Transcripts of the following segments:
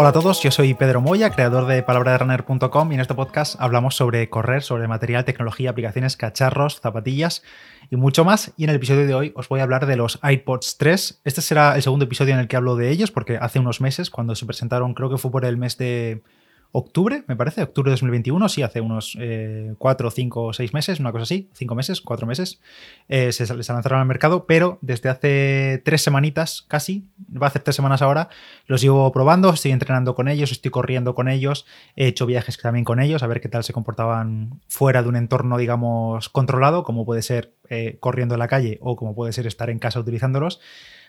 Hola a todos, yo soy Pedro Moya, creador de palabraderunner.com y en este podcast hablamos sobre correr, sobre material, tecnología, aplicaciones, cacharros, zapatillas y mucho más. Y en el episodio de hoy os voy a hablar de los iPods 3. Este será el segundo episodio en el que hablo de ellos porque hace unos meses, cuando se presentaron, creo que fue por el mes de octubre, me parece, octubre de 2021, sí, hace unos eh, cuatro, cinco, seis meses, una cosa así, cinco meses, cuatro meses, eh, se, se lanzaron al mercado, pero desde hace tres semanitas casi, va a hacer tres semanas ahora, los llevo probando, estoy entrenando con ellos, estoy corriendo con ellos, he hecho viajes también con ellos, a ver qué tal se comportaban fuera de un entorno, digamos, controlado, como puede ser eh, corriendo en la calle o como puede ser estar en casa utilizándolos.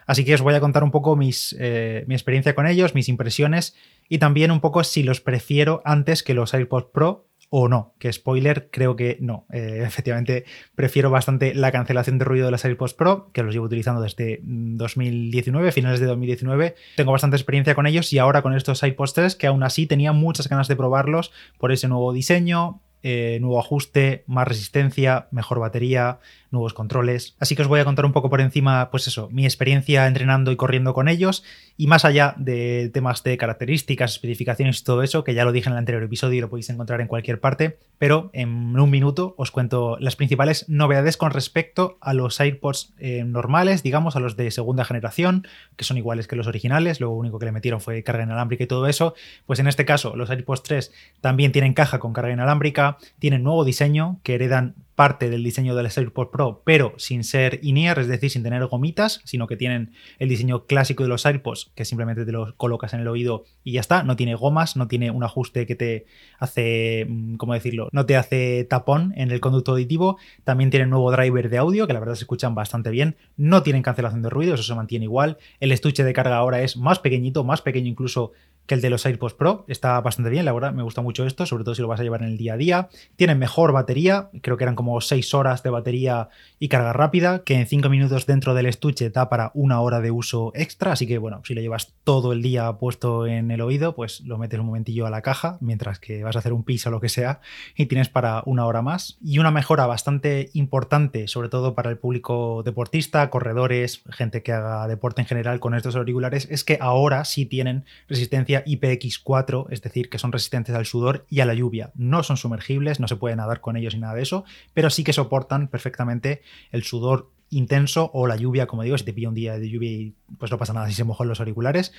Así que os voy a contar un poco eh, mi experiencia con ellos, mis impresiones y también un poco si los prefiero antes que los AirPods Pro o no, que spoiler, creo que no. Eh, efectivamente, prefiero bastante la cancelación de ruido de los AirPods Pro, que los llevo utilizando desde 2019, mm, finales de 2019. Tengo bastante experiencia con ellos y ahora con estos AirPods 3, que aún así tenía muchas ganas de probarlos por ese nuevo diseño, eh, nuevo ajuste, más resistencia, mejor batería, nuevos controles. Así que os voy a contar un poco por encima, pues eso, mi experiencia entrenando y corriendo con ellos. Y más allá de temas de características, especificaciones y todo eso, que ya lo dije en el anterior episodio y lo podéis encontrar en cualquier parte, pero en un minuto os cuento las principales novedades con respecto a los AirPods eh, normales, digamos, a los de segunda generación, que son iguales que los originales. Lo único que le metieron fue carga inalámbrica y todo eso. Pues en este caso, los AirPods 3 también tienen caja con carga inalámbrica, tienen nuevo diseño que heredan parte del diseño del AirPods Pro, pero sin ser in-ear, es decir, sin tener gomitas, sino que tienen el diseño clásico de los AirPods, que simplemente te los colocas en el oído y ya está. No tiene gomas, no tiene un ajuste que te hace, mm, ¿cómo decirlo? No te hace tapón en el conducto auditivo. También tienen nuevo driver de audio, que la verdad se escuchan bastante bien. No tienen cancelación de ruido, eso se mantiene igual. El estuche de carga ahora es más pequeñito, más pequeño incluso que el de los AirPods Pro. Está bastante bien, la verdad, me gusta mucho esto, sobre todo si lo vas a llevar en el día a día. Tienen mejor batería, creo que eran como 6 horas de batería y carga rápida, que en 5 minutos dentro del estuche da para una hora de uso extra, así que bueno, si lo llevas todo el día puesto en el oído, pues lo metes un momentillo a la caja, mientras que vas a hacer un piso o lo que sea, y tienes para una hora más. Y una mejora bastante importante, sobre todo para el público deportista, corredores, gente que haga deporte en general con estos auriculares, es que ahora sí tienen resistencia IPX4, es decir, que son resistentes al sudor y a la lluvia. No son sumergibles, no se puede nadar con ellos ni nada de eso, pero sí que soportan perfectamente el sudor intenso o la lluvia, como digo, si te pilla un día de lluvia y pues no pasa nada si se mojan los auriculares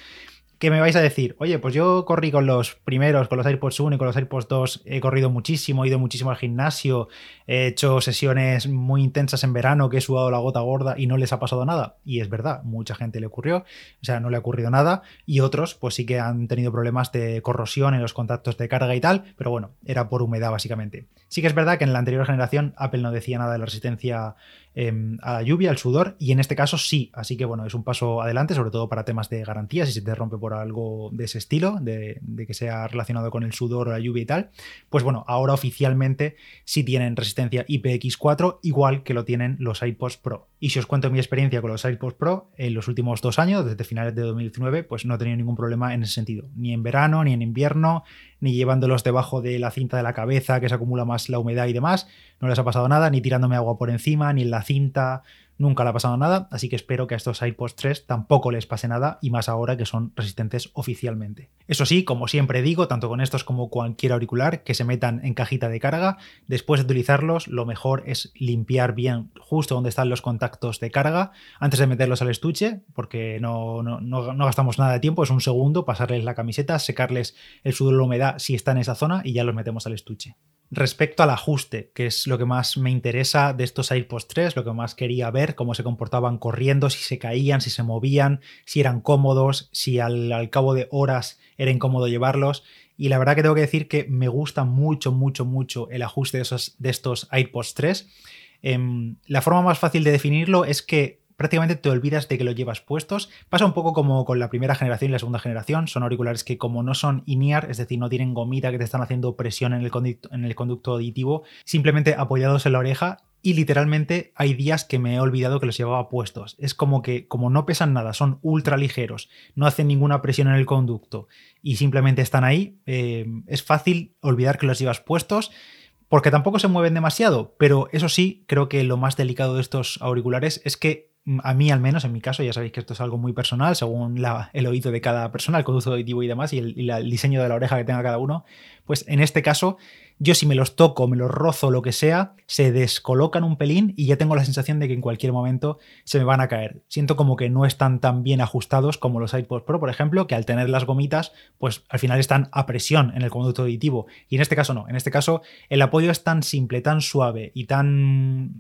que me vais a decir, oye, pues yo corrí con los primeros, con los AirPods 1 y con los AirPods 2, he corrido muchísimo, he ido muchísimo al gimnasio, he hecho sesiones muy intensas en verano, que he sudado la gota gorda y no les ha pasado nada. Y es verdad, mucha gente le ocurrió, o sea, no le ha ocurrido nada. Y otros, pues sí que han tenido problemas de corrosión en los contactos de carga y tal, pero bueno, era por humedad básicamente. Sí que es verdad que en la anterior generación Apple no decía nada de la resistencia em, a la lluvia, al sudor, y en este caso sí. Así que bueno, es un paso adelante, sobre todo para temas de garantía, si se te rompe por algo de ese estilo, de, que sea relacionado con el sudor o la lluvia y tal, pues bueno, ahora oficialmente sí tienen resistencia IPX4, igual que lo tienen los iPods Pro. Y si os cuento mi experiencia con los iPods Pro, en los últimos dos años, desde finales de 2019, pues no he tenido ningún problema en ese sentido, ni en verano, ni en invierno, ni llevándolos debajo de la cinta de la cabeza que se acumula más la humedad y demás, no les ha pasado nada, ni tirándome agua por encima, ni en la cinta, nunca le ha pasado nada, así que espero que a estos iPods 3 tampoco les pase nada y más ahora que son resistentes oficialmente. Eso sí, como siempre digo, tanto con estos como cualquier auricular que se metan en cajita de carga, después de utilizarlos lo mejor es limpiar bien justo donde están los contactos de carga antes de meterlos al estuche, porque no, no, gastamos nada de tiempo, es un segundo pasarles la camiseta, secarles el sudor o la humedad si está en esa zona y ya los metemos al estuche respecto al ajuste, que es lo que más me interesa de estos AirPods 3, lo que más quería ver, cómo se comportaban corriendo, si se caían, si se movían, si eran cómodos, si al, cabo de horas era incómodo llevarlos. Y la verdad que tengo que decir que me gusta mucho, mucho, mucho el ajuste de, esos, de estos AirPods 3. Em, la forma más fácil de definirlo es que prácticamente te olvidas de que lo llevas puestos. Pasa un poco como con la primera generación y la segunda generación. Son auriculares que como no son in-ear, es decir, no tienen gomita que te están haciendo presión en el, conducto, en el conducto auditivo, simplemente apoyados en la oreja y literalmente hay días que me he olvidado que los llevaba puestos. Es como que, como no pesan nada, son ultra ligeros, no hacen ninguna presión en el conducto y simplemente están ahí, eh, es fácil olvidar que los llevas puestos porque tampoco se mueven demasiado, pero eso sí, creo que lo más delicado de estos auriculares es que a mí al menos, en mi caso, ya sabéis que esto es algo muy personal, según el oído de cada persona, el conducto auditivo y demás, y el diseño de la oreja que tenga cada uno, pues en este caso yo si me los toco, me los rozo, lo que sea, se descolocan un pelín y ya tengo la sensación de que en cualquier momento se me van a caer. Siento como que no están tan bien ajustados como los iPods Pro, por ejemplo, que al tener las gomitas, pues al final están a presión en el conducto auditivo. Y en este caso no, en este caso el apoyo es tan simple, tan suave y tan,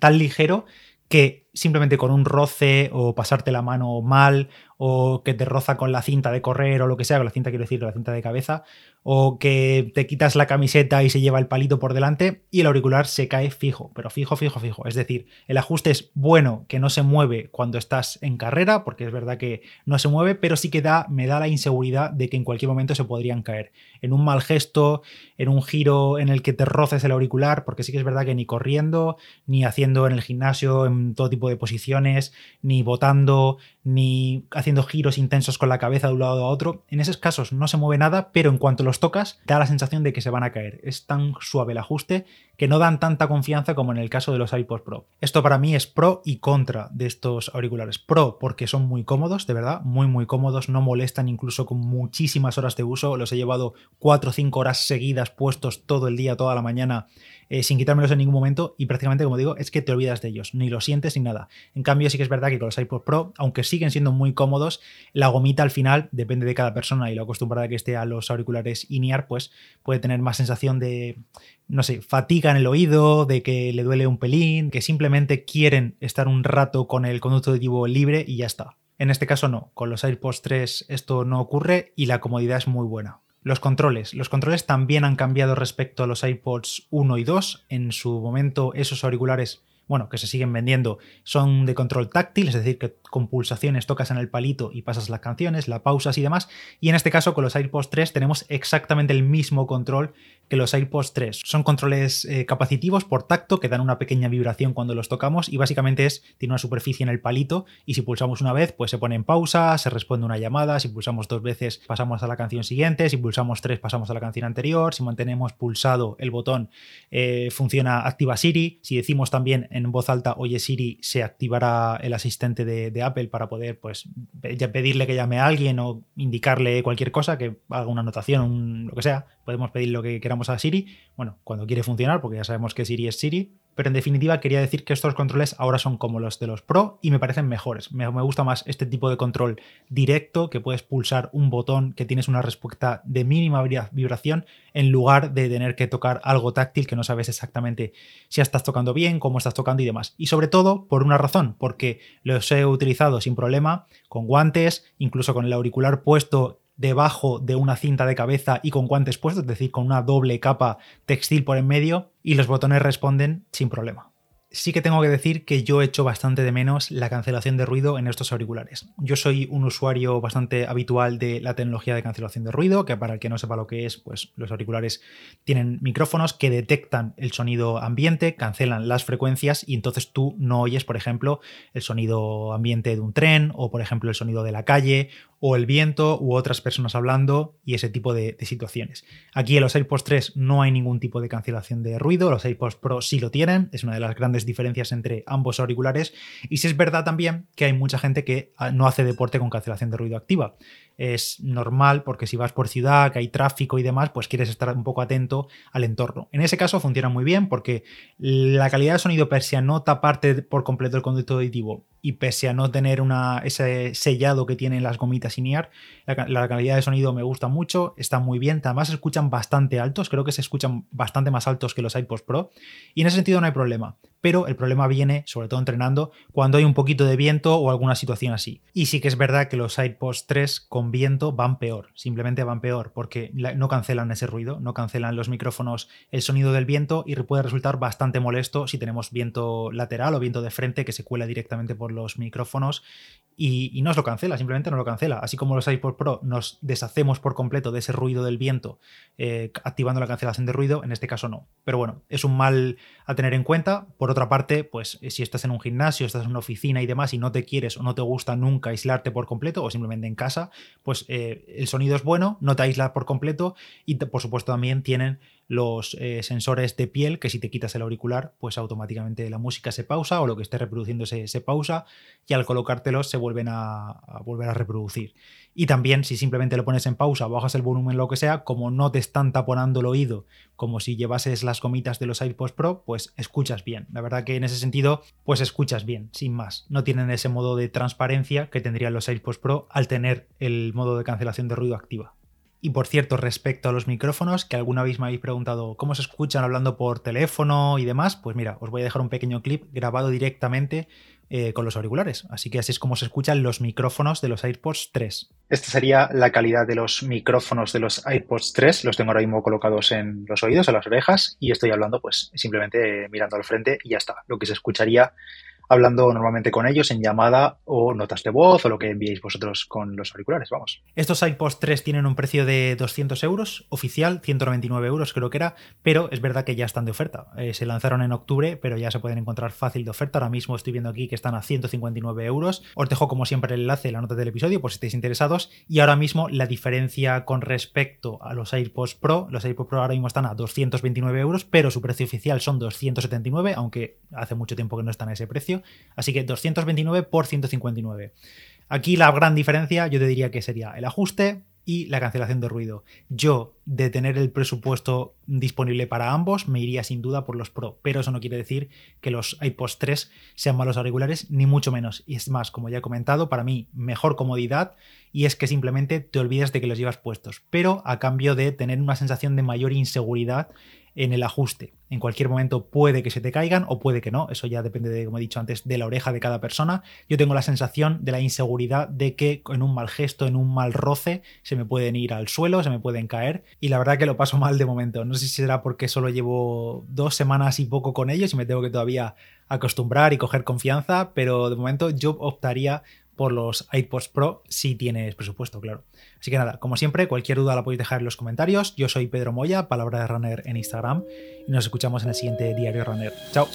tan ligero que simplemente con un roce o pasarte la mano mal o que te roza con la cinta de correr o lo que sea, con la cinta quiero decir, la cinta de cabeza, o que te quitas la camiseta y se lleva el palito por delante y el auricular se cae fijo, pero fijo, fijo, fijo. Es decir, el ajuste es bueno que no se mueve cuando estás en carrera, porque es verdad que no se mueve, pero sí que da, me da la inseguridad de que en cualquier momento se podrían caer. En un mal gesto, en un giro en el que te roces el auricular, porque sí que es verdad que ni corriendo, ni haciendo en el gimnasio, en todo tipo de posiciones, ni botando, ni haciendo giros intensos con la cabeza de un lado a otro. En esos casos no se mueve nada, pero en cuanto los tocas, da la sensación de que se van a caer. Es tan suave el ajuste que no dan tanta confianza como en el caso de los iPods Pro. Esto para mí es pro y contra de estos auriculares. Pro porque son muy cómodos, de verdad, muy muy cómodos, no molestan incluso con muchísimas horas de uso. Los he llevado 4 o 5 horas seguidas puestos todo el día, toda la mañana eh, sin quitármelos en ningún momento y prácticamente, como digo, es que te olvidas de ellos, ni lo sientes ni nada. En cambio, sí que es verdad que con los iPod Pro, aunque siguen siendo muy cómodos, la gomita al final, depende de cada persona y lo acostumbrada que esté a los auriculares INEAR, pues puede tener más sensación de, no sé, fatiga en el oído, de que le duele un pelín, que simplemente quieren estar un rato con el conducto auditivo libre y ya está. En este caso no, con los AirPods 3 esto no ocurre y la comodidad es muy buena. Los controles. Los controles también han cambiado respecto a los iPods 1 y 2. En su momento esos auriculares bueno, que se siguen vendiendo, son de control táctil, es decir, que con pulsaciones tocas en el palito y pasas las canciones, la pausas y demás. Y en este caso, con los AirPods 3 tenemos exactamente el mismo control que los AirPods 3. Son controles eh, capacitivos por tacto que dan una pequeña vibración cuando los tocamos y básicamente es, tiene una superficie en el palito y si pulsamos una vez, pues se pone en pausa, se responde una llamada, si pulsamos dos veces pasamos a la canción siguiente, si pulsamos tres pasamos a la canción anterior, si mantenemos pulsado el botón eh, funciona activa Siri, si decimos también en voz alta, oye Siri, se activará el asistente de, Apple para poder pues pedirle que llame a alguien o indicarle cualquier cosa, que haga una anotación, lo que sea. Podemos pedir lo que queramos a Siri, bueno, cuando quiere funcionar, porque ya sabemos que Siri es Siri, pero en definitiva quería decir que estos controles ahora son como los de los Pro y me parecen mejores. Me, gusta más este tipo de control directo, que puedes pulsar un botón que tienes una respuesta de mínima vibración en lugar de tener que tocar algo táctil que no sabes exactamente si estás tocando bien, cómo estás tocando y demás. Y sobre todo por una razón, porque los he utilizado sin problema, con guantes, incluso con el auricular puesto debajo de una cinta de cabeza y con guantes puestos, es decir, con una doble capa textil por en medio, y los botones responden sin problema sí que tengo que decir que yo echo bastante de menos la cancelación de ruido en estos auriculares. Yo soy un usuario bastante habitual de la tecnología de cancelación de ruido, que para el que no sepa lo que es, pues los auriculares tienen micrófonos que detectan el sonido ambiente, cancelan las frecuencias y entonces tú no oyes, por ejemplo, el sonido ambiente de un tren o, por ejemplo, el sonido de la calle o el viento u otras personas hablando y ese tipo de, situaciones. Aquí en los AirPods 3 no hay ningún tipo de cancelación de ruido, los AirPods Pro sí lo tienen, es una de las grandes diferencias entre ambos auriculares y sí es verdad también que hay mucha gente que ah, no hace deporte con cancelación de ruido activa es normal porque si vas por ciudad, que hay tráfico y demás, pues quieres estar un poco atento al entorno. En ese caso funciona muy bien porque la calidad de sonido, pese a no taparte por completo el conducto auditivo y pese a no tener una, ese sellado que tienen las gomitas INEAR, la, la, calidad de sonido me gusta mucho, está muy bien, además se escuchan bastante altos, creo que se escuchan bastante más altos que los iPods Pro y en ese sentido no hay problema pero el problema viene, sobre todo entrenando, cuando hay un poquito de viento o alguna situación así. Y sí que es verdad que los iPods 3 con viento van peor, simplemente van peor, porque no cancelan ese ruido, no cancelan los micrófonos el sonido del viento y puede resultar bastante molesto si tenemos viento lateral o viento de frente que se cuela directamente por los micrófonos y, no os lo cancela, simplemente no lo cancela. Así como los iPod Pro nos deshacemos por completo de ese ruido del viento eh, activando la cancelación de ruido, en este caso no. Pero bueno, es un mal a tener en cuenta. Por otra parte, pues eh, si estás en un gimnasio, estás en una oficina y demás y no te quieres o no te gusta nunca aislarte por completo o simplemente en casa, pues eh, el sonido es bueno, no te aísla por completo y por supuesto también tienen los eh, sensores de piel que si te quitas el auricular, pues automáticamente la música se pausa o lo que esté reproduciendo se, pausa y al colocártelos se vuelven a, volver a reproducir. Y también si simplemente lo pones en pausa, bajas el volumen, lo que sea, como no te están taponando el oído, como si llevases las gomitas de los AirPods Pro, pues escuchas bien. La verdad que en ese sentido, pues escuchas bien, sin más. No tienen ese modo de transparencia que tendrían los AirPods Pro al tener el modo de cancelación de ruido activa. Y por cierto, respecto a los micrófonos, que alguna vez me habéis preguntado cómo se escuchan hablando por teléfono y demás, pues mira, os voy a dejar un pequeño clip grabado directamente eh, con los auriculares. Así que así es como se escuchan los micrófonos de los AirPods 3. Esta sería la calidad de los micrófonos de los AirPods 3. Los tengo ahora mismo colocados en los oídos, en las orejas, y estoy hablando pues simplemente mirando al frente y ya está. Lo que se escucharía hablando normalmente con ellos en llamada o notas de voz o lo que enviéis vosotros con los auriculares, vamos. Estos iPods 3 tienen un precio de 200 euros, oficial, 199 euros creo que era, pero es verdad que ya están de oferta. Eh, se lanzaron en octubre, pero ya se pueden encontrar fácil de oferta. Ahora mismo estoy viendo aquí que están a 159 euros. Os dejo como siempre el enlace en la nota del episodio por si estáis interesados. Y ahora mismo la diferencia con respecto a los AirPods Pro, los AirPods Pro ahora mismo están a 229 euros, pero su precio oficial son 279, aunque hace mucho tiempo que no están a ese precio. Así que 229 por 159. Aquí la gran diferencia yo te diría que sería el ajuste y la cancelación de ruido. Yo, de tener el presupuesto disponible para ambos, me iría sin duda por los Pro, pero eso no quiere decir que los iPods 3 sean malos auriculares, ni mucho menos. Y es más, como ya he comentado, para mí mejor comodidad y es que simplemente te olvidas de que los llevas puestos, pero a cambio de tener una sensación de mayor inseguridad en el ajuste. En cualquier momento puede que se te caigan o puede que no. Eso ya depende, de, como he dicho antes, de la oreja de cada persona. Yo tengo la sensación de la inseguridad de que en un mal gesto, en un mal roce, se me pueden ir al suelo, se me pueden caer. Y la verdad que lo paso mal de momento. No sé si será porque solo llevo dos semanas y poco con ellos y me tengo que todavía acostumbrar y coger confianza, pero de momento yo optaría por los iPods Pro si tienes presupuesto, claro. Así que nada, como siempre, cualquier duda la podéis dejar en los comentarios. Yo soy Pedro Moya, palabra de runner en Instagram, y nos escuchamos en el siguiente Diario Runner. Chao.